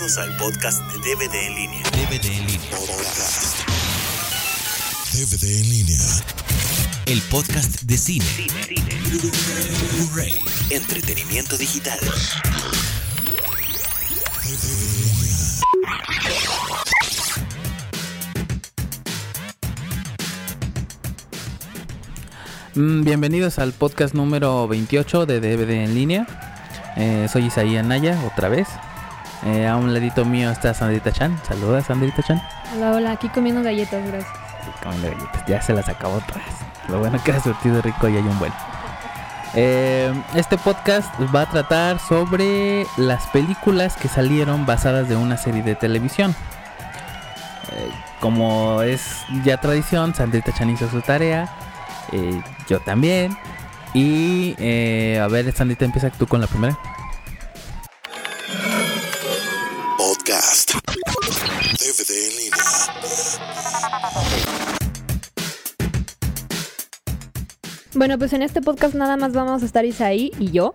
Bienvenidos al podcast de DVD en línea. DVD en línea. Podcast. DVD en línea. El podcast de cine. Blu-ray. Entretenimiento digital. DVD en línea. Mm, Bienvenidos al podcast número 28 de DVD en línea. Eh, soy Isaías Naya, otra vez. Eh, a un ladito mío está Sandrita Chan. Saluda, Sandrita Chan. Hola, hola, aquí comiendo galletas, gracias. Sí, comiendo galletas. Ya se las acabó vez. Lo bueno que ha surtido rico y hay un buen. Eh, este podcast va a tratar sobre las películas que salieron basadas de una serie de televisión. Eh, como es ya tradición, Sandrita Chan hizo su tarea. yo también. Y a ver, Sandrita, empieza tú con la primera. Bueno, pues en este podcast nada más vamos a estar Isaí y yo.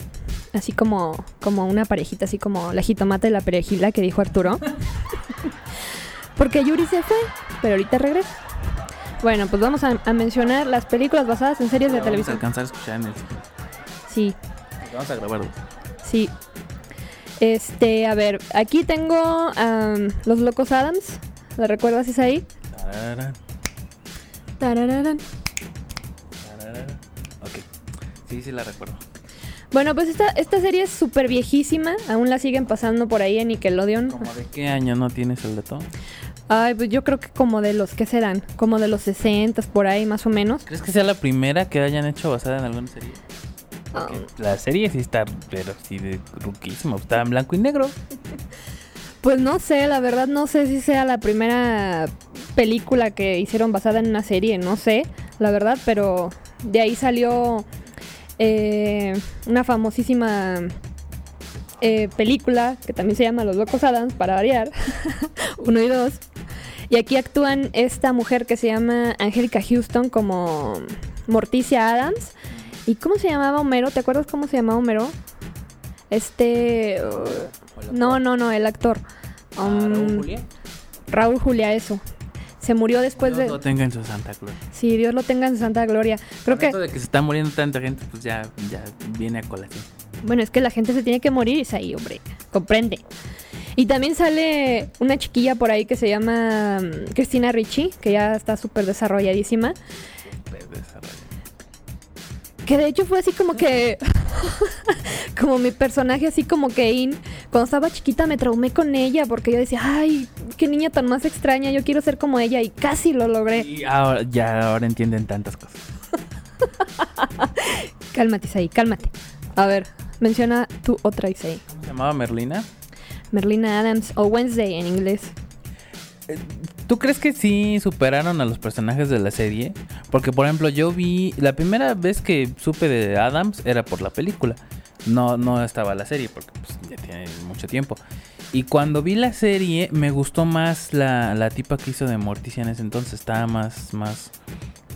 Así como, como una parejita, así como la jitomata y la perejila que dijo Arturo. Porque Yuri se fue, pero ahorita regresa. Bueno, pues vamos a, a mencionar las películas basadas en series de Vamos a televisión. alcanzar a escuchar en el. Sí, Vamos a grabarlo. sí. Este, a ver, aquí tengo am, Los Locos Adams. ¿La recuerdas, Isaí? Tarara, Tarararán. Sí, sí la recuerdo. Bueno, pues esta, esta serie es súper viejísima. Aún la siguen pasando por ahí en Nickelodeon. ¿Cómo de qué año no tienes el dato? Ay, pues yo creo que como de los que serán, como de los 60 por ahí más o menos. ¿Crees que sea la primera que hayan hecho basada en alguna serie? Porque Ah. la serie sí está, pero sí de ruquísimo. Está en blanco y negro. Pues no sé, la verdad no sé si sea la primera película que hicieron basada en una serie, no sé, la verdad, pero de ahí salió eh, una famosísima eh, película que también se llama Los Locos Adams, para variar, uno y dos. Y aquí actúan esta mujer que se llama Angélica Houston como Morticia Adams. ¿Y cómo se llamaba Homero? ¿Te acuerdas cómo se llamaba Homero? Este... uh, no, no, no, el actor. Um, Raúl Julia, eso. Se murió después Dios de... lo tenga en su santa gloria. Sí, Dios lo tenga en su santa gloria. Creo que... esto de que se está muriendo tanta gente, pues ya, ya viene a colación. Bueno, es que la gente se tiene que morir, es ahí, hombre. Comprende. Y también sale una chiquilla por ahí que se llama mm, Cristina Ricci, que ya está súper desarrolladísima. Desarrollo. Que de hecho fue así como que. como mi personaje, así como que in. Cuando estaba chiquita me traumé con ella porque yo decía, ay, qué niña tan más extraña, yo quiero ser como ella y casi lo logré. Y ahora, ya ahora entienden tantas cosas. Cálmate, Isaí, cálmate. A ver, menciona tu otra Isaí. ¿Cómo se llamaba Merlina? Merlina Adams o Wednesday en inglés. ¿Tú crees que sí superaron a los personajes de la serie? Porque, por ejemplo, yo vi. La primera vez que supe de Adams era por la película. No, no estaba la serie, porque pues, ya tiene mucho tiempo. Y cuando vi la serie, me gustó más la, la tipa que hizo de Morticia en ese entonces. Estaba más, más,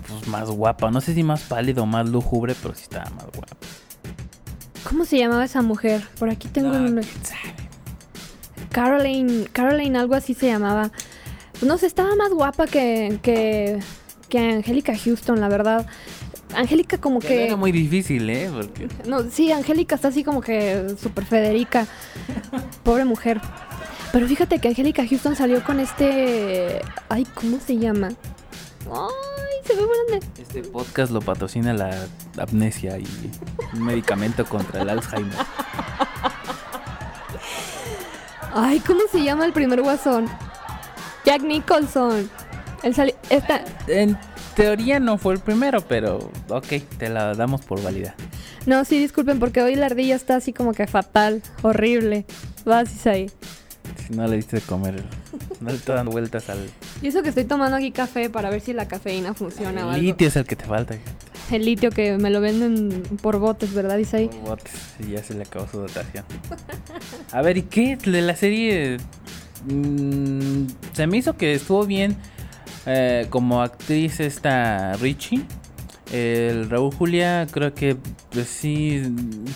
pues, más guapa. No sé si más pálido o más lúgubre, pero sí estaba más guapa. ¿Cómo se llamaba esa mujer? Por aquí tengo Ah, un... quién sabe. Caroline, Caroline, algo así se llamaba. No sé, estaba más guapa que, que, que Angélica Houston, la verdad. Angélica como Que que... Era muy difícil, ¿eh? Porque No, sí, Angélica está así como que súper Federica. Pobre mujer. Pero fíjate que Angélica Houston salió con este... Ay, ¿cómo se llama? Ay, se ve grande. Este podcast lo patrocina la amnesia y un medicamento contra el Alzheimer. Ay, ¿cómo se llama el primer guasón? Jack Nicholson. Él sali- esta, En teoría no fue el primero, pero ok, te la damos por válida. No, sí, disculpen, porque hoy la ardilla está así como que fatal, horrible. Vas, Isaí. Si no le diste de comer, no le estoy dando vueltas al Y eso que estoy tomando aquí café para ver si la cafeína funciona o el algo. litio es el que te falta. El litio que me lo venden por botes, ¿verdad, Isaí? Por botes, y ya se le acabó su dotación. A ver, ¿y qué de la serie? Mm, se me hizo que estuvo bien eh, como actriz esta Richie. El Raúl Julia creo que pues sí,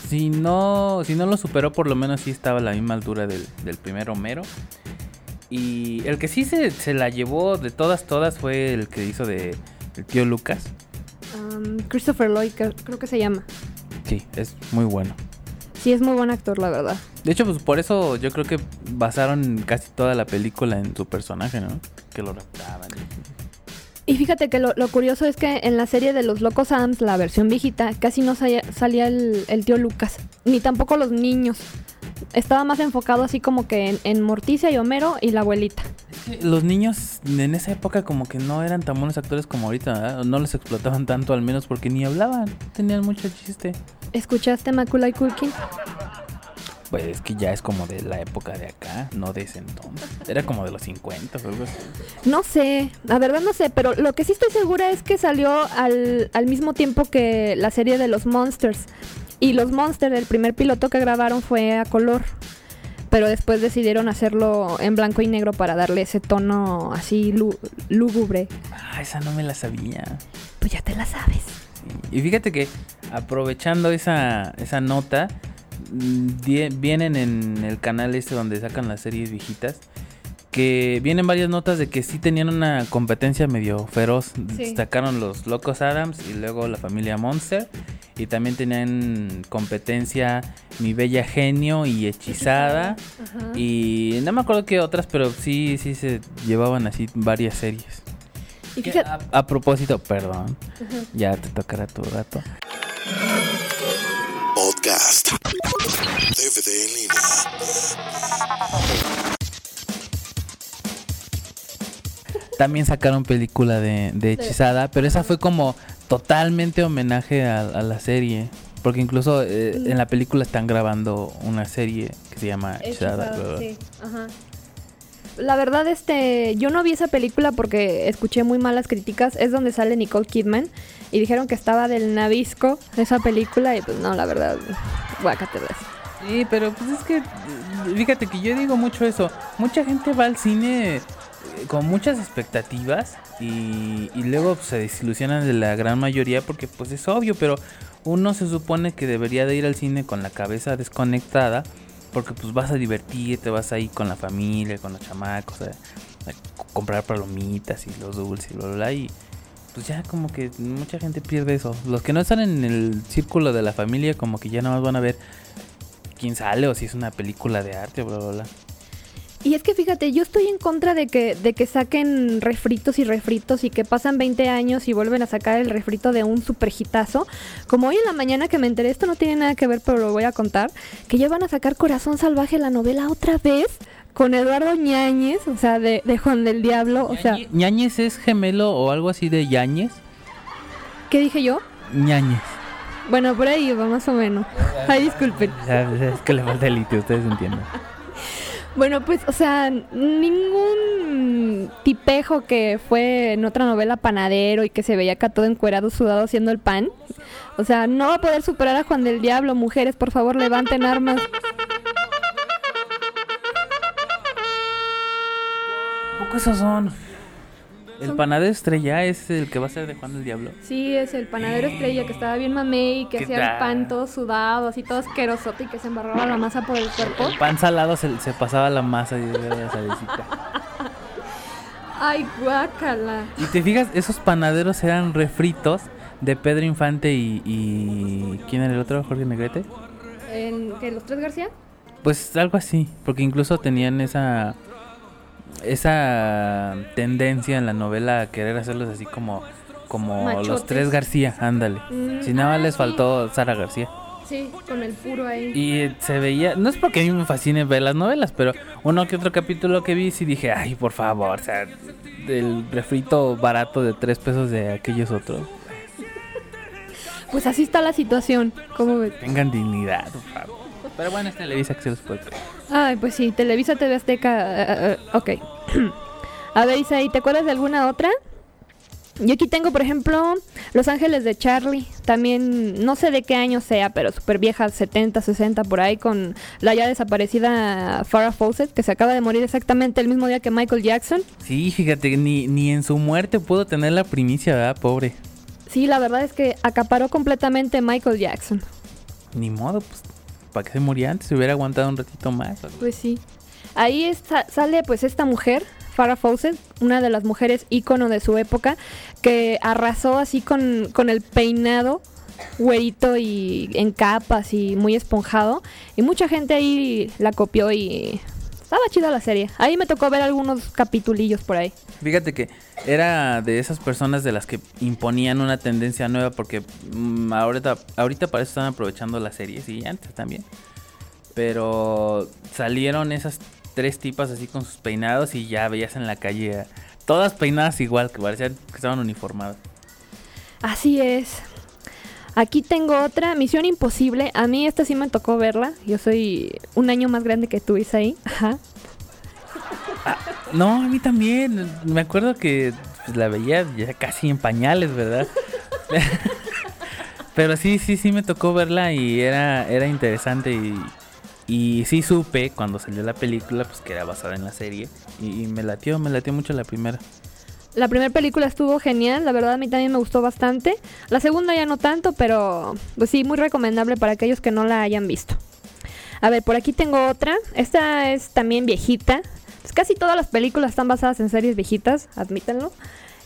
si no, si no lo superó por lo menos sí estaba a la misma altura del, del primer Homero. Y el que sí se, se la llevó de todas, todas fue el que hizo de el tío Lucas. Um, Christopher Lloyd, creo que se llama. Sí, es muy bueno. Sí, es muy buen actor, la verdad. De hecho, pues por eso yo creo que basaron casi toda la película en su personaje, ¿no? Que lo raptaban. Y fíjate que lo, lo curioso es que en la serie de los Locos Adams, la versión viejita, casi no salía, salía el, el tío Lucas, ni tampoco los niños. Estaba más enfocado así como que en, en Morticia y Homero y la abuelita. Los niños en esa época como que no eran tan buenos actores como ahorita. No les explotaban tanto al menos porque ni hablaban, tenían mucho chiste. ¿Escuchaste Macaulay Culkin? Pues es que ya es como de la época de acá, no de ese entonces. Era como de los 50 o algo así. No sé, la verdad no sé, pero lo que sí estoy segura es que salió al, al mismo tiempo que la serie de los Monsters. Y los Monsters, el primer piloto que grabaron fue a color. Pero después decidieron hacerlo en blanco y negro para darle ese tono así lú- lúgubre. Ah, esa no me la sabía. Pues ya te la sabes. Y fíjate que aprovechando esa, esa nota, mm, vienen en el canal este donde sacan las series viejitas, que vienen varias notas de que sí tenían una competencia medio feroz. Sí. Destacaron los Locos Adams y luego la familia Monster. Y también tenían competencia Mi Bella Genio y Hechizada. Ajá. Y no me acuerdo qué otras, pero sí, sí se llevaban así varias series. Y Que fíjate, a, a propósito, perdón, Ajá. ya te tocará tu rato. Podcast. DVD en línea. También sacaron película de, de Hechizada, pero esa fue como totalmente homenaje a, a la serie. Porque incluso eh, en la película están grabando una serie que se llama Hechizada. Sí, ajá. La verdad, este, yo no vi esa película porque escuché muy malas críticas. Es donde sale Nicole Kidman y dijeron que estaba del navisco esa película y pues no, la verdad, guácatelas. Sí, pero pues es que, fíjate que yo digo mucho eso. Mucha gente va al cine con muchas expectativas y, luego pues, se desilusionan de la gran mayoría porque pues es obvio, pero uno se supone que debería de ir al cine con la cabeza desconectada porque pues vas a divertirte, vas ahí con la familia, con los chamacos, a, a comprar palomitas y los dulces y bla, bla, bla, y pues ya como que mucha gente pierde eso. Los que no están en el círculo de la familia como que ya nada más van a ver quién sale o si es una película de arte, bla, bla, bla. Y es que fíjate, yo estoy en contra de que, de que saquen refritos y refritos y que pasan 20 años y vuelven a sacar el refrito de un super hitazo. Como hoy en la mañana que me enteré, esto no tiene nada que ver, pero lo voy a contar, que ya van a sacar Corazón Salvaje, la novela, otra vez con Eduardo Ñáñez, o sea, de, de Juan del Diablo. O sea, Ñañe- ¿Ñañez es gemelo o algo así de Yañez? ¿qué dije yo? Ñañez. Bueno, por ahí va más o menos. Ay, disculpen. Es que le falta el litio, ustedes entienden. Bueno, pues, o sea, ningún tipejo que fue en otra novela panadero y que se veía acá todo encuerado, sudado haciendo el pan. O sea, no va a poder superar a Juan del Diablo. Mujeres, por favor, levanten armas. poco esos son? El panadero estrella es el que va a ser de Juan del Diablo. Sí, es el panadero estrella que estaba bien mamey y que ¿Qué hacía el pan todo sudado, así todo asquerosote y que se embarraba la masa por el cuerpo. El pan salado se, se pasaba la masa y la salecita. Ay, guácala. Y te fijas, esos panaderos eran refritos de Pedro Infante y, y ¿quién era el otro? Jorge Negrete. ¿En que los tres García? Pues algo así, porque incluso tenían esa esa tendencia en la novela a querer hacerlos así como como los tres García, ándale. Mm, si nada más ah, les sí. faltó Sara García. Sí, con el puro ahí. Y se veía, no es porque a mí me fascine ver las novelas, pero uno que otro capítulo que vi sí dije, ay, por favor, o sea, el refrito barato de tres pesos de aquellos otros. Pues así está la situación. ¿Cómo ves? Tengan dignidad, por favor. Pero bueno, es Televisa que se los puede. Ay, pues sí, Televisa TV Azteca. eh, eh, ok. A ver, Isaí, ¿te acuerdas de alguna otra? Yo aquí tengo, por ejemplo, Los Ángeles de Charlie. También, no sé de qué año sea, pero súper vieja, 70, 60, por ahí, con la ya desaparecida Farrah Fawcett, que se acaba de morir exactamente el mismo día que Michael Jackson. Sí, fíjate, ni, ni en su muerte pudo tener la primicia, ¿verdad? Pobre. Sí, la verdad es que acaparó completamente Michael Jackson. Ni modo, pues, para que se muriera antes, se hubiera aguantado un ratito más. Pues sí. Ahí está, sale pues esta mujer, Farrah Fawcett, una de las mujeres ícono de su época, que arrasó así con, con el peinado güerito y en capas y muy esponjado. Y mucha gente ahí la copió y estaba chida la serie. Ahí me tocó ver algunos capitulillos por ahí. Fíjate que era de esas personas de las que imponían una tendencia nueva porque mm, ahorita, ahorita para eso están aprovechando las series y antes también. Pero salieron esas tres tipas así con sus peinados y ya veías en la calle todas peinadas igual, que parecían que estaban uniformadas. Así es. Aquí tengo otra, Misión Imposible. A mí esta sí me tocó verla. Yo soy un año más grande que tú, ahí. Ajá. Ah, no, a mí también. Me acuerdo que pues, la veía ya casi en pañales, ¿verdad? Pero sí, sí, sí me tocó verla y era, era interesante y, y sí supe cuando salió la película pues que era basada en la serie y, me latió, me latió mucho la primera. La primera película estuvo genial, la verdad a mí también me gustó bastante. La segunda ya no tanto, pero pues sí, muy recomendable para aquellos que no la hayan visto. A ver, por aquí tengo otra. Esta es también viejita. Pues casi todas las películas están basadas en series viejitas, admítanlo.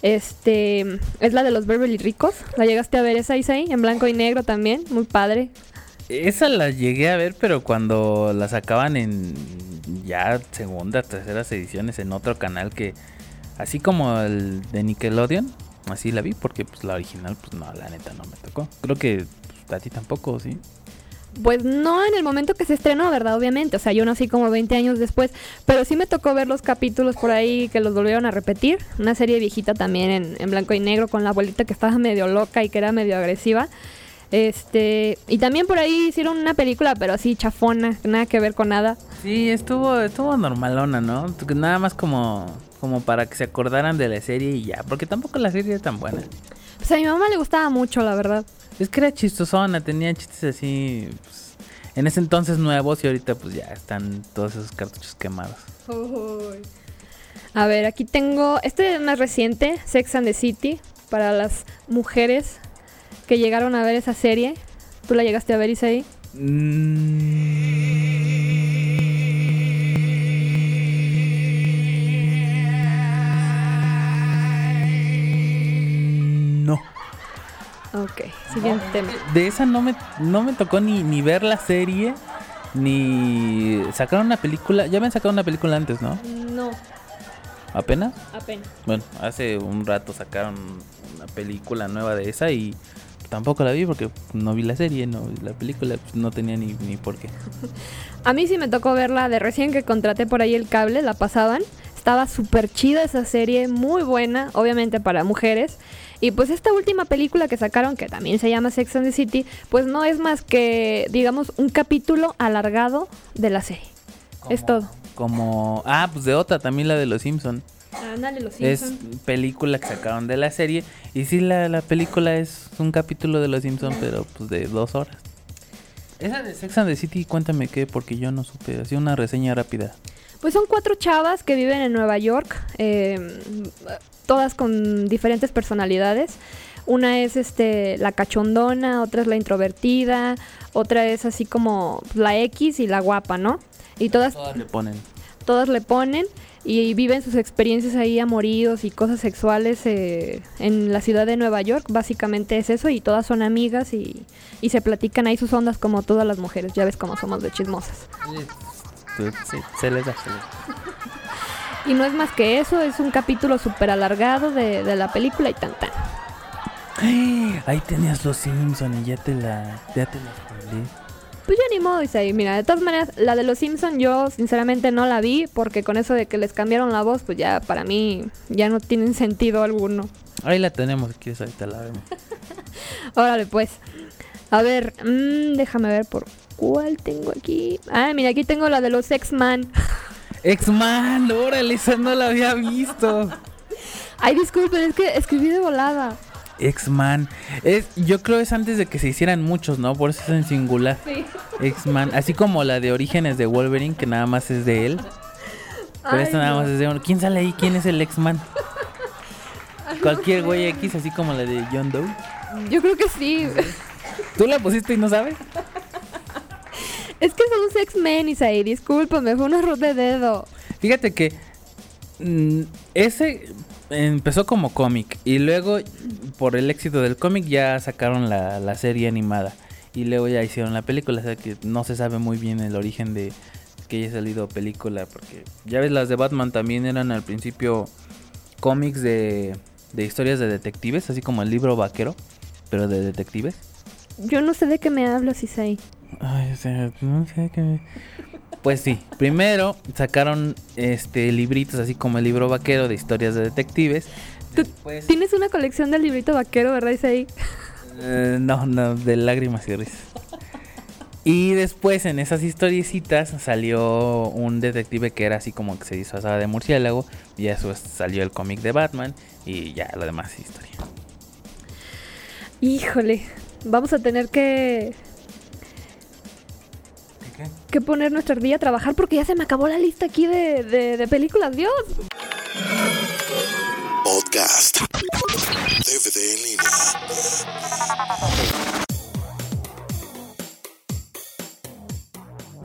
Este es la de los Beverly Ricos. ¿La llegaste a ver esa Isaí? En blanco y negro también, muy padre. Esa la llegué a ver, pero cuando la sacaban en ya segunda, terceras ediciones en otro canal que Así como el de Nickelodeon, así la vi porque pues la original pues no, la neta no me tocó. Creo que pues, a ti tampoco, ¿sí? Pues no en el momento que se estrenó, ¿verdad? Obviamente. O sea, yo nací como 20 años después. Pero sí me tocó ver los capítulos por ahí que los volvieron a repetir. Una serie viejita también en, en blanco y negro con la abuelita que estaba medio loca y que era medio agresiva. Este, y también por ahí hicieron una película, pero así chafona, nada que ver con nada. Sí, estuvo, estuvo normalona, ¿no? Nada más como, como para que se acordaran de la serie y ya, porque tampoco la serie es tan buena. Pues a mi mamá le gustaba mucho, la verdad. Es que era chistosona, tenía chistes así, pues, en ese entonces nuevos y ahorita pues ya están todos esos cartuchos quemados. A ver, aquí tengo, este es más reciente, Sex and the City, para las mujeres que llegaron a ver esa serie. ¿Tú la llegaste a ver, Isaí? No. Ok, siguiente tema. De esa no me, no me tocó ni, ni ver la serie, ni sacaron una película. Ya me han sacado una película antes, ¿no? No. ¿Apenas? Apenas. Bueno, hace un rato sacaron una película nueva de esa y tampoco la vi porque no vi la serie, no la película pues, no tenía ni, ni por qué. A mí sí me tocó verla de recién que contraté por ahí el cable, la pasaban. Estaba súper chida esa serie, muy buena, obviamente para mujeres. Y pues esta última película que sacaron, que también se llama Sex and the City, pues no es más que, digamos, un capítulo alargado de la serie. es todo. Como, ah, pues de otra, también la de Los Simpson. Ándale, Los Es Simpson. película que sacaron de la serie. Y sí, la, la película es un capítulo de Los Simpson, pero pues de dos horas. Esa de Sex and the City, cuéntame qué, porque yo no supe. Hacía una reseña rápida. Pues son cuatro chavas que viven en Nueva York, eh, todas con diferentes personalidades. Una es este la cachondona, otra es la introvertida, otra es así como la X y la guapa, ¿no? Y todas, Todas le ponen. todas le ponen y viven sus experiencias ahí amoríos y cosas sexuales eh, en la ciudad de Nueva York. Básicamente es eso y todas son amigas y, y se platican ahí sus ondas como todas las mujeres. Ya ves cómo somos de chismosas. Sí, se les da, se les da. Y no es más que eso, es un capítulo súper alargado de, de la película y tan tan. Ahí tenías Los Simpson y ya te la, ya te la. Pues ya ni modo, Isaí. Mira, de todas maneras, la de los Simpson yo sinceramente no la vi porque con eso de que les cambiaron la voz, pues ya para mí ya no tienen sentido alguno. Ahí la tenemos, quieres ahorita la vemos. Órale, pues. A ver, mm, déjame ver por cuál tengo aquí. Ah, mira, aquí tengo la de los X-Man. X-Man, órale, esa no la había visto. Ay, disculpen, es que escribí de volada. X-Man. Es, yo creo es antes de que se hicieran muchos, ¿no? Por eso es en singular. Sí. X-Man. Así como la de Orígenes de Wolverine, que nada más es de él. Pero Ay, esta nada no. más es de uno. ¿Quién sale ahí? ¿Quién es el X-Man? Cualquier güey X, así como la de John Doe. Yo creo que sí. ¿Tú la pusiste y no sabes? Es que son los X-Men, Isaí, discúlpame, fue un error de dedo. Fíjate que mm, ese empezó como cómic y luego por el éxito del cómic ya sacaron la, la serie animada y luego ya hicieron la película, o sea que no se sabe muy bien el origen de que haya salido película porque ya ves las de Batman también eran al principio cómics de, de historias de detectives, así como el libro vaquero, pero de detectives. Yo no sé de qué me hablas, Isaí. Ay, o sea, no sé qué. Pues sí, primero sacaron este libritos así como el libro vaquero de historias de detectives. Tú Después, Tienes una colección del librito vaquero, ¿verdad, Isaí? eh, no, no, de lágrimas y risas. Y después en esas historiecitas salió un detective que era así como que se disfrazaba de murciélago. Y eso salió el cómic de Batman. Y ya lo demás es historia. Híjole, vamos a tener que, que poner nuestra ardilla a trabajar porque ya se me acabó la lista aquí de, de- de películas, Dios. Podcast. DVD en línea.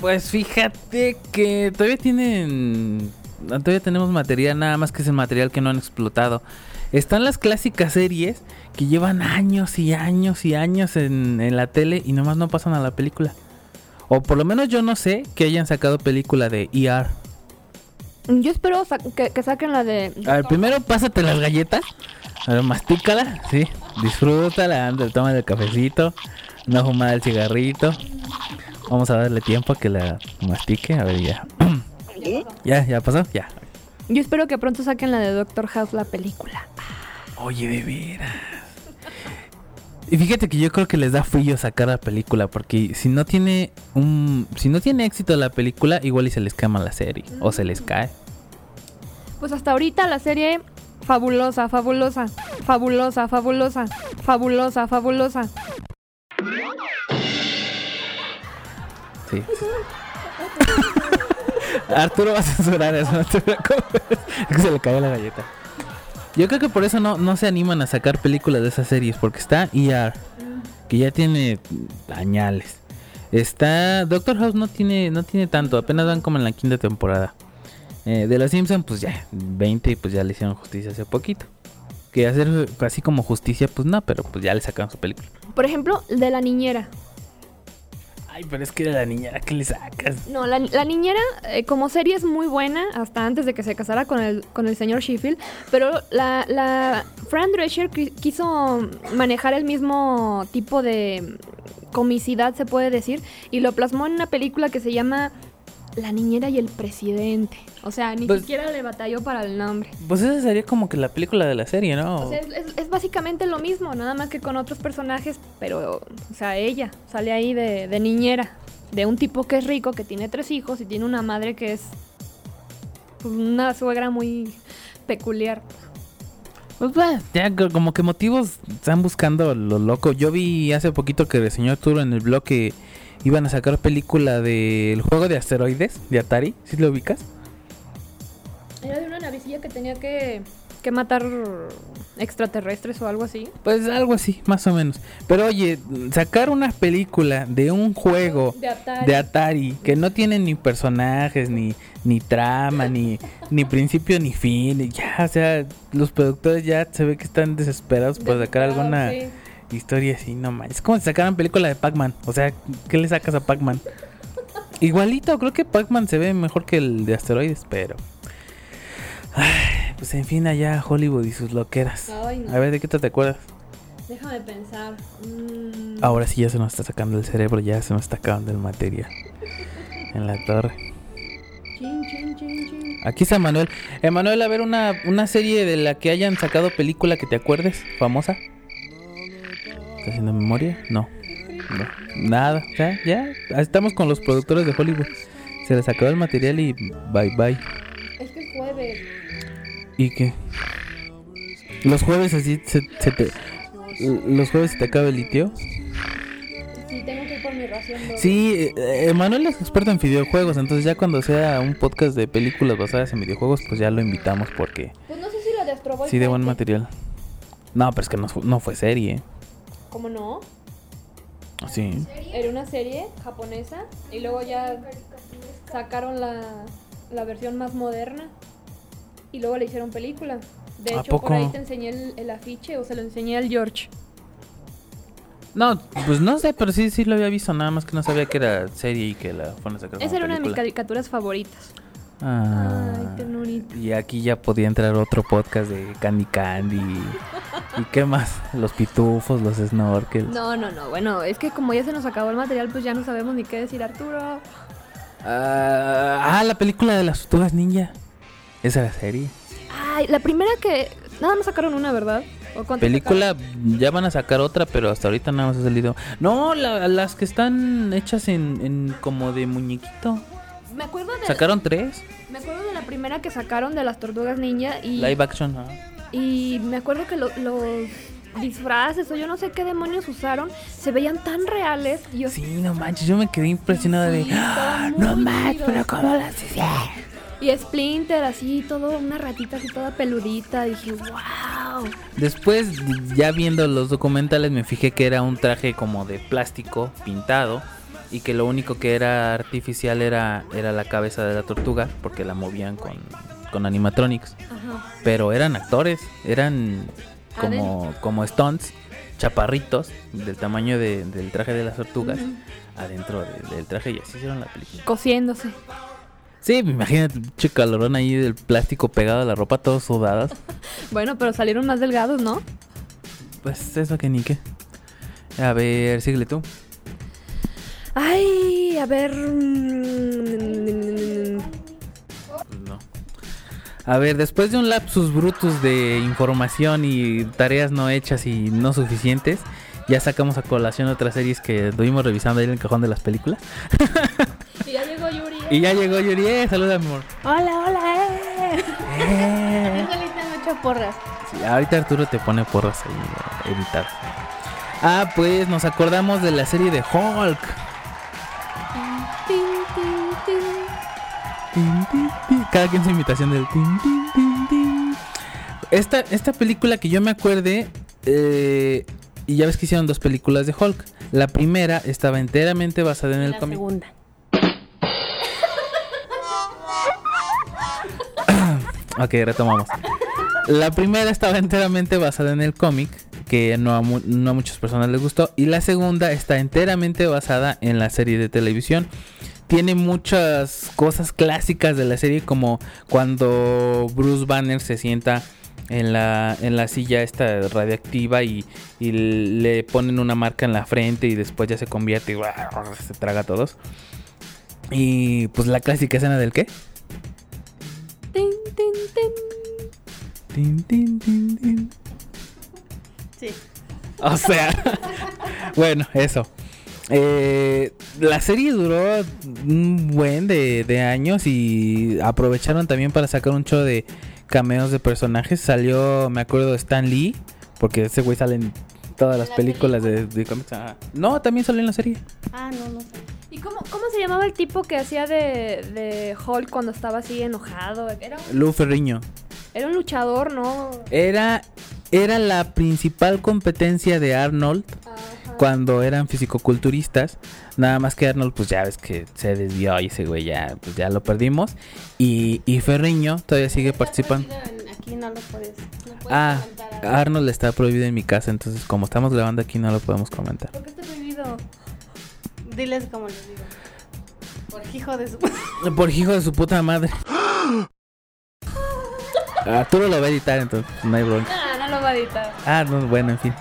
Pues fíjate que todavía tienen. Todavía tenemos material, nada más que es el material que no han explotado. Están las clásicas series que llevan años y años y años en, en la tele y nomás no pasan a la película. O por lo menos yo no sé que hayan sacado película de ER. Yo espero sa- que, que saquen la de... A ver, primero pásate las galletas. A ver, mastícala, sí. Disfrútala, anda, toma el cafecito. No fumar el cigarrito. Vamos a darle tiempo a que la mastique. A ver, ya. ¿Ya? ¿Ya pasó? Ya. Yo espero que pronto saquen la de Doctor House, la película. Oye, de veras. Y fíjate que yo creo que les da frío sacar la película porque si no tiene un si no tiene éxito la película, igual y se les quema la serie o se les cae. Pues hasta ahorita la serie fabulosa, fabulosa, fabulosa, fabulosa, fabulosa, fabulosa. Sí. Arturo va a censurar eso, no te preocupes. Es que se le cayó la galleta. Yo creo que por eso no, no se animan a sacar películas de esas series, porque está ER, que ya tiene añales. Está Doctor House no tiene no tiene tanto, apenas van como en la quinta temporada. Eh, de los Simpsons pues ya 20 pues ya le hicieron justicia hace poquito. Que hacer así como justicia pues no, pero pues ya le sacaron su película. Por ejemplo, de la niñera. Ay, pero es que de la niñera que le sacas. No, la, niñera eh, como serie es muy buena hasta antes de que se casara con el, con el señor Sheffield, pero la, la Fran Drescher qui- quiso manejar el mismo tipo de comicidad, se puede decir, y lo plasmó en una película que se llama La niñera y el presidente. O sea, ni Pues- siquiera le batalló para el nombre. Pues esa sería como que la película de la serie, ¿no? O sea, es, es- es básicamente lo mismo, nada más que con otros personajes, pero, o sea, ella sale ahí de, de niñera, de un tipo que es rico, que tiene tres hijos y tiene una madre que es pues, una suegra muy peculiar. Pues va, ya co- como que motivos están buscando lo loco. Yo vi hace poquito que el señor Turo en el blog que iban a sacar película del juego de asteroides de Atari, ¿sí lo ubicas? Era de una navecilla que tenía que, que matar extraterrestres o algo así. Pues algo así, más o menos. Pero oye, sacar una película de un juego De Atari. de Atari que no tiene ni personajes, ni, ni trama, ni, ni principio, ni fin. Ya, o sea, los productores ya se ve que están desesperados por sacar alguna Sí. Historia así, no manches. Es como si sacaran película de Pac-Man. O sea, ¿qué le sacas a Pac-Man? Igualito, creo que Pac-Man se ve mejor que el de asteroides, pero. Ay, pues en fin, allá Hollywood y sus loqueras. Ay, no. A ver, ¿de qué te acuerdas? Déjame pensar. Mm, Ahora sí ya se nos está sacando el cerebro, ya se nos está acabando el material. En la torre. chin, chin, chin, chin. Aquí está Manuel. Emanuel, a ver una, una serie de la que hayan sacado película que te acuerdes, famosa. ¿Estás haciendo memoria? No. No. Nada. Ya, ya. Estamos con los productores de Hollywood. Se les acabó el material y bye bye. Es que es jueves. ¿Y qué? Los jueves así se, se te... Los jueves se te acaba el litio. Sí, tengo que ir por mi ración. doble. Sí, eh, Emanuel es experto en videojuegos, entonces ya cuando sea un podcast de películas basadas en videojuegos, pues ya lo invitamos porque Pues no sé si la de Astro Boy sí de buen material. No, pero es que no, no fue serie. ¿Cómo no? Sí. Era una serie japonesa y luego ya sacaron la, la versión más moderna y luego le hicieron película. De ¿A hecho, por ahí te enseñé el, el afiche o se lo enseñé al George. No, pues no sé, pero sí, sí lo había visto, nada más que no sabía que era serie y que la fueron a sacar Esa era una de mis caricaturas favoritas. Ah, Ay, ternurita. y aquí ya podía entrar otro podcast de Candy Candy. ¿Y qué más? Los pitufos, los snorkels. No, no, no. Bueno, es que como ya se nos acabó el material, pues ya no sabemos ni qué decir, Arturo. Ah, ah, la película de las tortugas ninja. Esa era serie. Ay, la primera que. Nada más sacaron una, ¿verdad? ¿O Película, ya van a sacar otra, pero hasta ahorita nada más ha salido. No, la- las que están hechas en, en como de muñequito. Me acuerdo de. Sacaron tres. Me acuerdo de la primera que sacaron de las tortugas ninja y. Live action. ajá. Y me acuerdo que lo- los disfraces o yo no sé qué demonios usaron se veían tan reales. Y yo, Sí, no manches, yo me quedé impresionado de. "Ah, No manches, chidos". pero ¿cómo las hicieron? Y Splinter así, todo, una ratita así toda peludita. Dije, wow. Después, ya viendo los documentales, me fijé que era un traje como de plástico pintado y que lo único que era artificial era, era la cabeza de la tortuga porque la movían con, con animatronics. Ajá. Pero eran actores, eran como, como stunts, chaparritos del tamaño de- del traje de las tortugas adentro de- del traje y así hicieron la película. Cosiéndose. Sí, imagínate, pinche calorón ahí del plástico pegado a la ropa, todos sudadas. Bueno, pero salieron más delgados, ¿no? Pues eso que ni qué. A ver, síguele tú. Ay, a ver. A ver, después de un lapsus brutus de información y tareas no hechas y no suficientes, ya sacamos a colación otras series que estuvimos revisando ahí en el cajón de las películas. Y ya llegó Yuri. Y ya llegó Yuri, eh, saluda amor. Hola, hola, eh. Eh. muchas porras. Sí, ahorita Arturo te pone porras ahí editar. Ah, pues nos acordamos de la serie de Hulk. Tin, tin, tin. Cada quien su imitación del tin, tin, tin, tin. Esta, esta película que yo me acuerde, eh, y ya ves que hicieron dos películas de Hulk. La primera estaba enteramente basada en el la cómic. segunda. Ok, retomamos. La primera estaba enteramente basada en el cómic, que no a, no a muchas personas les gustó. Y la segunda está enteramente basada en la serie de televisión. Tiene muchas cosas clásicas de la serie, como cuando Bruce Banner se sienta en la, en la silla esta radiactiva y, y le ponen una marca en la frente y después ya se convierte y se traga a todos. Y pues la clásica escena del qué? Tin, tin, tin. Tin, tin, tin, tin. Sí. O sea, bueno, eso. Eh, la serie duró un buen de, de años y aprovecharon también para sacar un show de cameos de personajes. Salió, me acuerdo, Stan Lee, porque ese güey sale en todas las la películas de, de cómics. Ah, No, también salió en la serie. Ah, no, no sé. ¿Y cómo, cómo se llamaba el tipo que hacía de, de Hulk cuando estaba así enojado? Era un, Lou Ferriño. era un luchador, ¿no? Era, era la principal competencia de Arnold. Cuando eran fisicoculturistas. Nada más que Arnold, pues ya ves que se desvió y ese güey ya, pues ya lo perdimos. Y, y Ferriño todavía sigue participando. Aquí no lo puedes. No puedes Ah, comentar. Arnold está prohibido en mi casa, entonces como estamos grabando aquí no lo podemos comentar. ¿Por qué está prohibido? Diles cómo les digo. Por hijo de su. Por hijo de su puta madre. Arturo lo va a editar, entonces no hay bronca. Ah, no lo va a editar. Ah, no, bueno, en fin.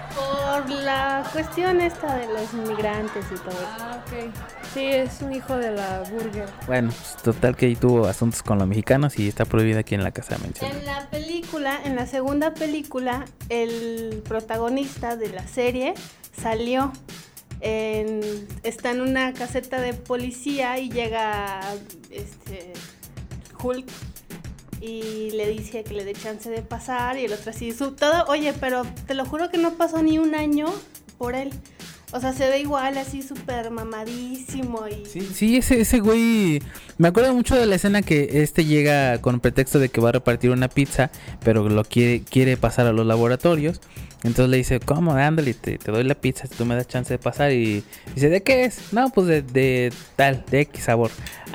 Cuestión esta de los inmigrantes y todo eso. Ah, ok. Sí, es un hijo de la burger. Bueno, pues, total que ahí tuvo asuntos con los mexicanos y está prohibido aquí en la casa de mención. En la película, en la segunda película, el protagonista de la serie salió. en- está en una caseta de policía y llega este Hulk y le dice que le dé chance de pasar y el otro así su todo oye pero te lo juro que no pasó ni un año por él O sea, se ve igual, así súper mamadísimo y... Sí, sí, ese, ese güey... Me acuerdo mucho de la escena que este llega con pretexto de que va a repartir una pizza, pero lo quiere, quiere pasar a los laboratorios. Entonces le dice, ¿cómo? Ándale, te, te doy la pizza si tú me das chance de pasar. Y dice, ¿de qué es? No, pues de, de tal, de X sabor.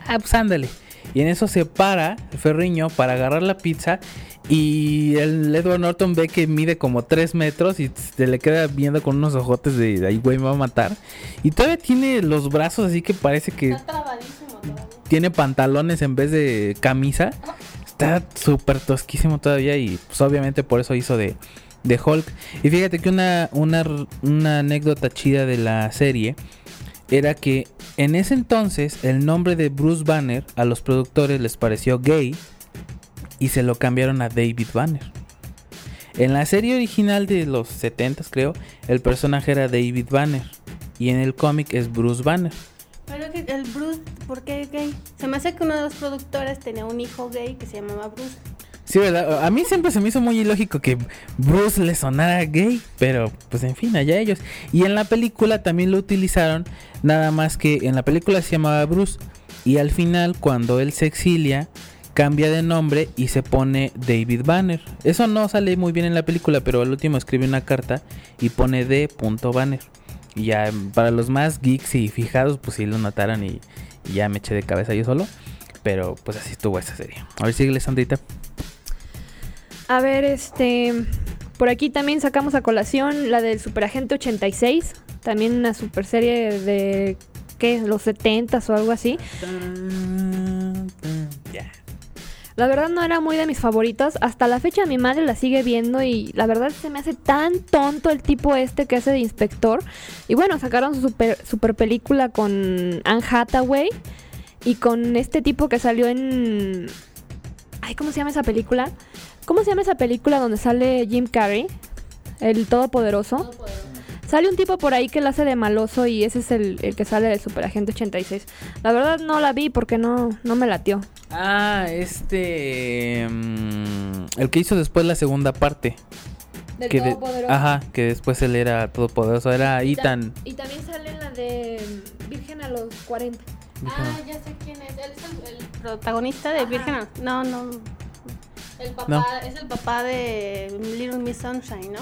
Ah, pues ándale. Y en eso se para el ferriño para agarrar la pizza. Y el Edward Norton ve que mide como 3 metros y se le queda viendo con unos ojotes de ahí, güey, me va a matar. Y todavía tiene los brazos así que parece que Está tiene pantalones en vez de camisa. Está súper tosquísimo todavía y pues obviamente por eso hizo de, de Hulk. Y fíjate que una, una, una anécdota chida de la serie era que en ese entonces el nombre de Bruce Banner a los productores les pareció gay y se lo cambiaron a David Banner. En la serie original de los 70 creo, el personaje era David Banner y en el cómic es Bruce Banner. Pero que el Bruce, ¿por qué gay? Se me hace que uno de los productores tenía un hijo gay que se llamaba Bruce. Sí, ¿verdad? A mí siempre se me hizo muy ilógico que Bruce le sonara gay, pero pues en fin, allá ellos. Y en la película también lo utilizaron, nada más que en la película se llamaba Bruce y al final cuando él se exilia cambia de nombre y se pone David Banner. Eso no sale muy bien en la película, pero al último escribe una carta y pone D. Banner. Y ya para los más geeks y fijados, pues sí lo notaron y, y ya me eché de cabeza yo solo. Pero pues así estuvo esa serie. A ver, síguele, Sandrita. A ver, este. Por aquí también sacamos a colación la del Superagente 86. También una super serie de. ¿Qué? Los 70s o algo así. Ya. La verdad no era muy de mis favoritas. Hasta la fecha mi madre la sigue viendo y la verdad se me hace tan tonto el tipo este que hace de inspector. Y bueno, sacaron su super, super película con Anne Hathaway y con este tipo que salió en... Ay, ¿cómo se llama esa película? ¿Cómo se llama esa película donde sale Jim Carrey? El Todopoderoso. Sale un tipo por ahí que la hace de maloso y ese es el, el que sale del Superagente 86. La verdad no la vi porque no, no me latió. Ah, este. mm, el que hizo después la segunda parte. Del que de- Todopoderoso. ajá, que después él era todopoderoso. Era Y ta- Ethan. Y también sale en la de Virgen a los 40. Ah, ya sé quién es. Él es el, el protagonista de Virgen. No, no. El papá, No. es el papá de Little Miss Sunshine, ¿no?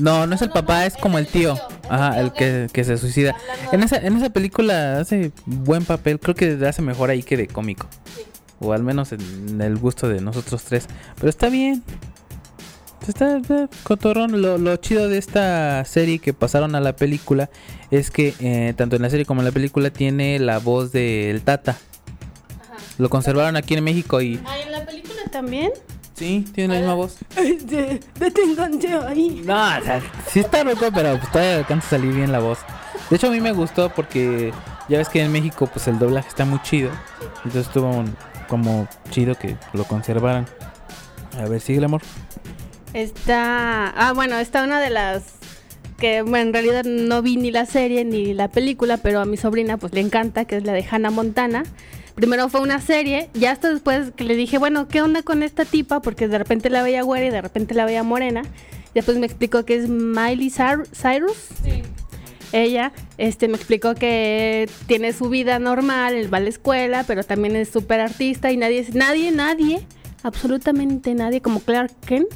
No, no es el papá, es como el tío. Ajá, el que, que se suicida. En esa, en esa película hace buen papel. Creo que hace mejor ahí que de cómico. O al menos en el gusto de nosotros tres. Pero está bien. Está, está cotorrón. Lo, lo chido de esta serie que pasaron a la película es que eh, tanto en la serie como en la película tiene la voz del Tata. Ajá. Lo conservaron aquí en México y Ah, en la película también. Sí, tiene la misma voz. Este, deténganse ahí. No, o sea, sí está loco, pero pues todavía alcanza a salir bien la voz. De hecho, a mí me gustó porque ya ves que en México pues el doblaje está muy chido. Entonces estuvo un- como chido que lo conservaran. A ver, sigue el amor. Está. Ah, bueno, está una de las. Que bueno, en realidad no vi ni la serie ni la película, pero a mi sobrina pues le encanta, que es la de Hannah Montana. Primero fue una serie, ya hasta después que le dije, bueno, ¿qué onda con esta tipa? Porque de repente la veía güera y de repente la veía morena. Y después me explicó que es Miley Cyr- Cyrus. Ella este, me explicó que tiene su vida normal, él va a la escuela, pero también es súper artista y nadie, nadie, nadie, absolutamente nadie, como Clark Kent,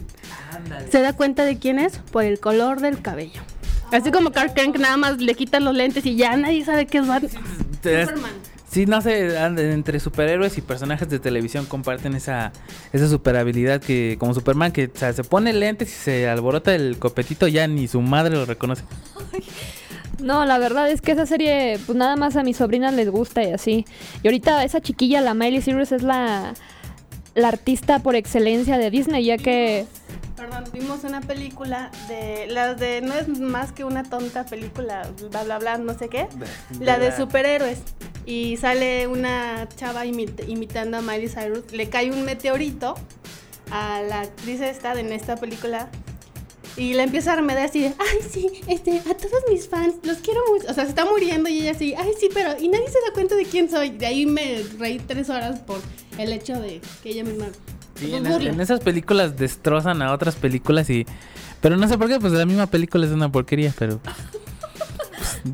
se da cuenta de quién es por el color del cabello. Así como Clark Kent nada más le quitan los lentes y ya nadie sabe qué es Batman. Superman. Sí, no sé, and- entre superhéroes y personajes de televisión comparten esa, esa super habilidad que, como Superman, que o sea, se pone lentes y se alborota el copetito, ya ni su madre lo reconoce. No, la verdad es que esa serie, pues nada más a mis sobrinas les gusta y así. Y ahorita esa chiquilla, la Miley Cyrus, es la, la artista por excelencia de Disney, ya que... Perdón, vimos una película de las de no es más que una tonta película, bla bla bla, no sé qué, la de superhéroes y sale una chava imit- imitando a Miley Cyrus, le cae un meteorito a la actriz esta de en esta película y le empieza a remediar así de, ay sí, este, a todos mis fans, los quiero mucho, o sea, se está muriendo y ella así, ay sí, pero y nadie se da cuenta de quién soy, de ahí me reí tres horas por el hecho de que ella misma Sí, pues, en, es- en esas películas destrozan a otras películas y... Pero no sé por qué, pues la misma película es una porquería, pero...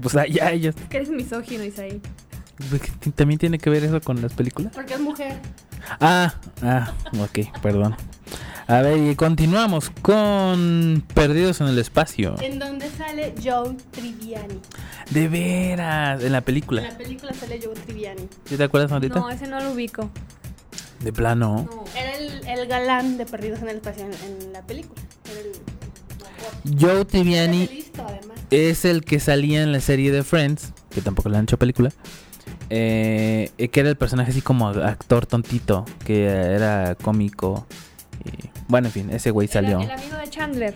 Pues allá ellos. Que eres misógino, Isaí. También tiene que ver eso con las películas. Porque es mujer. Ah, ah, ok, perdón. A ver, y continuamos con Perdidos en el Espacio. En donde sale Joe Triviani. De veras, en la En película. la película sale Joe Triviani. ¿Sí te acuerdas ahorita? No, ese no lo ubico. De plano. No. Era el, el galán de Perdidos en el Espacio en, en la película. Era el Joe Triviani es el que salía en la serie de Friends, que tampoco le han hecho película. Eh, que era el personaje así como actor tontito, que era cómico. y- bueno, en fin, ese güey salió. El amigo de Chandler.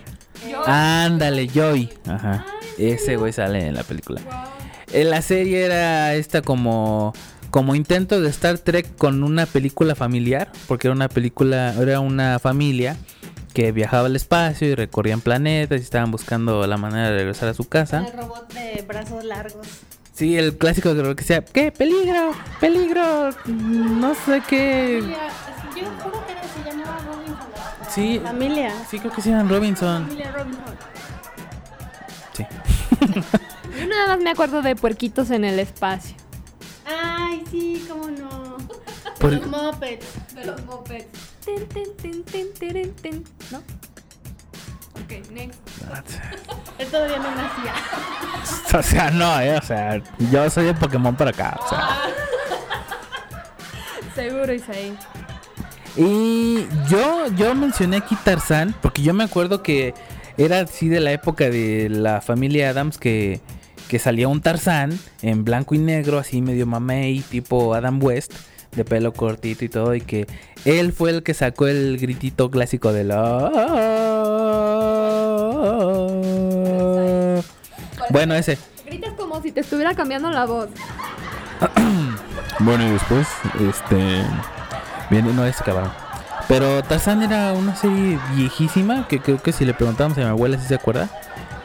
Ándale, Joey. Ajá. Ese güey sale en la película. En la serie era esta como como intento de Star Trek con una película familiar, porque era una película, era una familia que viajaba al espacio y recorrían planetas y estaban buscando la manera de regresar a su casa. El robot de brazos largos. Sí, el clásico de lo que sea, ¿qué? Peligro, peligro, no sé qué. Familia- Yo que se llamaba Robinson. Sí, Familia. sí creo que se llaman Robinson. Familia Robinson. Sí. Yo nada más me acuerdo de puerquitos en el espacio. Ay, sí, cómo no. Por- Los mopeds. De los mopeds. Ten, ten, ten, ten, teren, ten. ¿No? Ok, next. Él todavía no nacía. O sea, no, eh, o sea, yo soy el Pokémon para acá, o sea. Seguro, Isaí. Y yo, yo mencioné aquí Tarzán, porque yo me acuerdo que era así de la época de la familia Adams que, que salía un Tarzán en blanco y negro, así medio mamey, tipo Adam West, de pelo cortito y todo, y que él fue el que sacó el gritito clásico de la... Bueno, ese. Gritas como si te estuviera cambiando la voz. Bueno, y después, este. Viene, no es cabrón. Pero Tarzán era una serie viejísima que creo que si le preguntamos a mi abuela si se acuerda.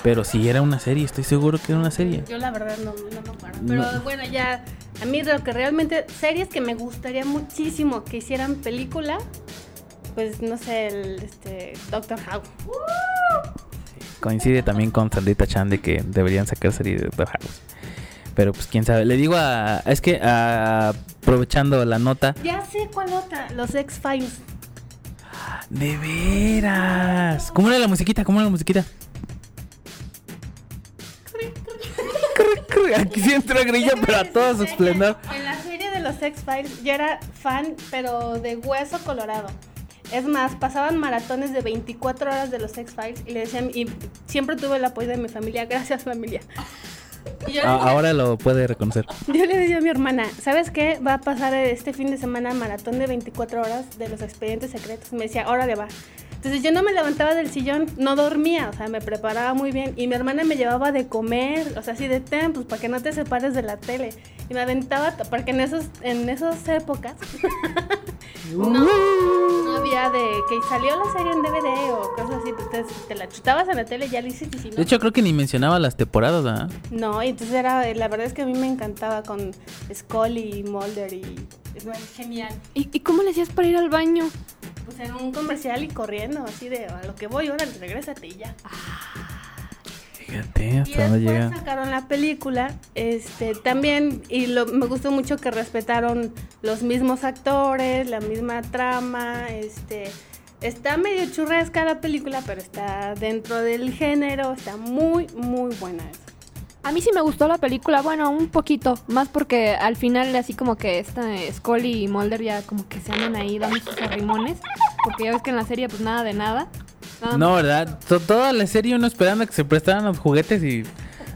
Pero sí era una serie, estoy seguro que era una serie. Yo la verdad no, no me acuerdo. Pero No. bueno, ya. A mí lo que realmente. Series que me gustaría muchísimo que hicieran película. Pues no sé, el este, Doctor House. Coincide también con Sandrita Chan de que deberían sacar serie de Doctor House. Pero pues quién sabe. Le digo a. Es que a- aprovechando la nota. Ya sé cuál otra. Los X-Files. De veras. ¿Cómo era la musiquita? ¿Cómo era la musiquita? Aquí sí entró Grillo, pero a todo su esplendor. En la serie de los X-Files yo era fan, pero de hueso colorado. Es más, pasaban maratones de 24 horas de los X-Files y le decían, y siempre tuve el apoyo de mi familia, gracias familia. Y yo, A- ahora lo puede reconocer. yo le decía a mi hermana, ¿sabes qué? Va a pasar este fin de semana maratón de 24 horas de los expedientes secretos. Me decía, órale va. Entonces yo no me levantaba del sillón, no dormía, o sea, me preparaba muy bien. Y mi hermana me llevaba de comer, o sea, así de ten, pues para que no te separes de la tele. Y me aventaba, porque en, esos, en esas épocas no, no había de que salió la serie en DVD o cosas así. pues, Entonces te la chutabas en la tele y ya le hiciste. si no, De hecho, creo que ni mencionaba las temporadas, ¿verdad? no, y entonces era, la verdad es que a mí me encantaba con Scully y Mulder y es genial. ¿Y, y cómo le hacías para ir al baño? Pues en un comercial y corriendo, así de a lo que voy, ahora regrésate y ya. Fíjate Y hasta dónde después llega. sacaron la película, este, también, y lo, me gustó mucho que respetaron los mismos actores, la misma trama, este, está medio churresca la película, pero está dentro del género, está muy, muy buena esa. A mí sí me gustó la película, bueno, un poquito, más porque al final así como que esta eh, Scully y Mulder ya como que se andan ahí dando sus arrimones, porque ya ves que en la serie pues nada de nada. Nada No, ¿verdad? To- toda la serie uno esperando a que se prestaran los juguetes y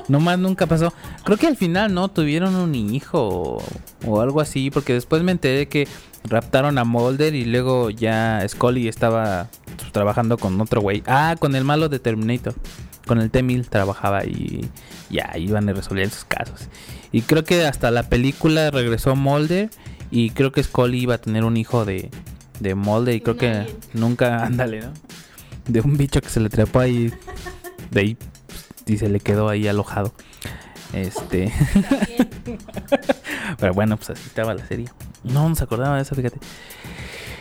nomás nunca pasó. Creo que al final no tuvieron un hijo o, o algo así, porque después me enteré que raptaron a Mulder y luego ya Scully estaba trabajando con otro güey. Ah, con el malo de Terminator. Con el T-1000 trabajaba y ya iban y resolvían sus casos. Y creo que hasta la película regresó Mulder y creo que Scully iba a tener un hijo de, de Mulder y creo que nunca, ándale, ¿no? De un bicho que se le trepó ahí de ahí pues, y se le quedó ahí alojado. Este, pero bueno, pues así estaba la serie. No nos acordaba de eso, fíjate.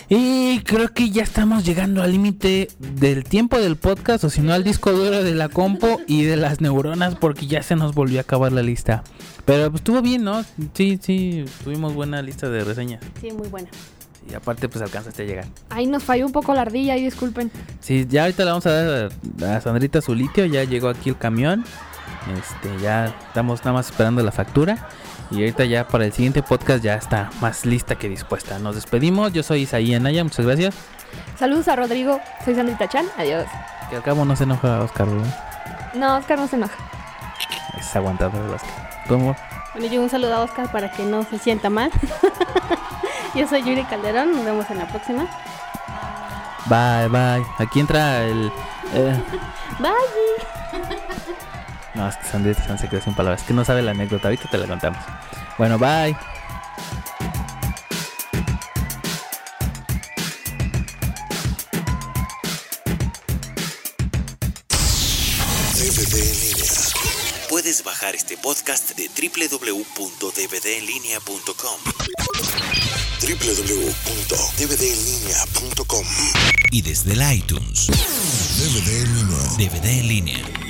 Y creo que ya estamos llegando al límite del tiempo del podcast, o si no al disco duro de la compo y de las neuronas, porque ya se nos volvió a acabar la lista. Pero pues estuvo bien, ¿no? Sí, sí, tuvimos buena lista de reseñas. Sí, muy buena. Y aparte, pues alcanzaste a llegar. Ahí nos falló un poco la ardilla, ahí disculpen. Sí, ya ahorita le vamos a dar a Sandrita su litio, ya llegó aquí el camión. Este, ya estamos nada más esperando la factura. Y ahorita ya para el siguiente podcast ya está más lista que dispuesta. Nos despedimos. Yo soy Isaí Anaya, muchas gracias. Saludos a Rodrigo, soy Sandrita Chan, adiós. Que al cabo no se enoja Oscar, ¿verdad? No, Oscar no se enoja. Es aguantador el Oscar. ¿Tu amor? Bueno, yo un saludo a Oscar para que no se sienta mal. yo soy Yuri Calderón, nos vemos en la próxima. Bye, bye. Aquí entra el. eh, Bye. No, es que Sandrita Chan se quedó sin palabras. Es que no sabe la anécdota. Ahorita te la contamos. Bueno, bye. DVD en línea. Puedes bajar este podcast de www.dvdenlinea.com. www.dvdenlinea.com y desde el iTunes. DVD en línea. DVD en línea.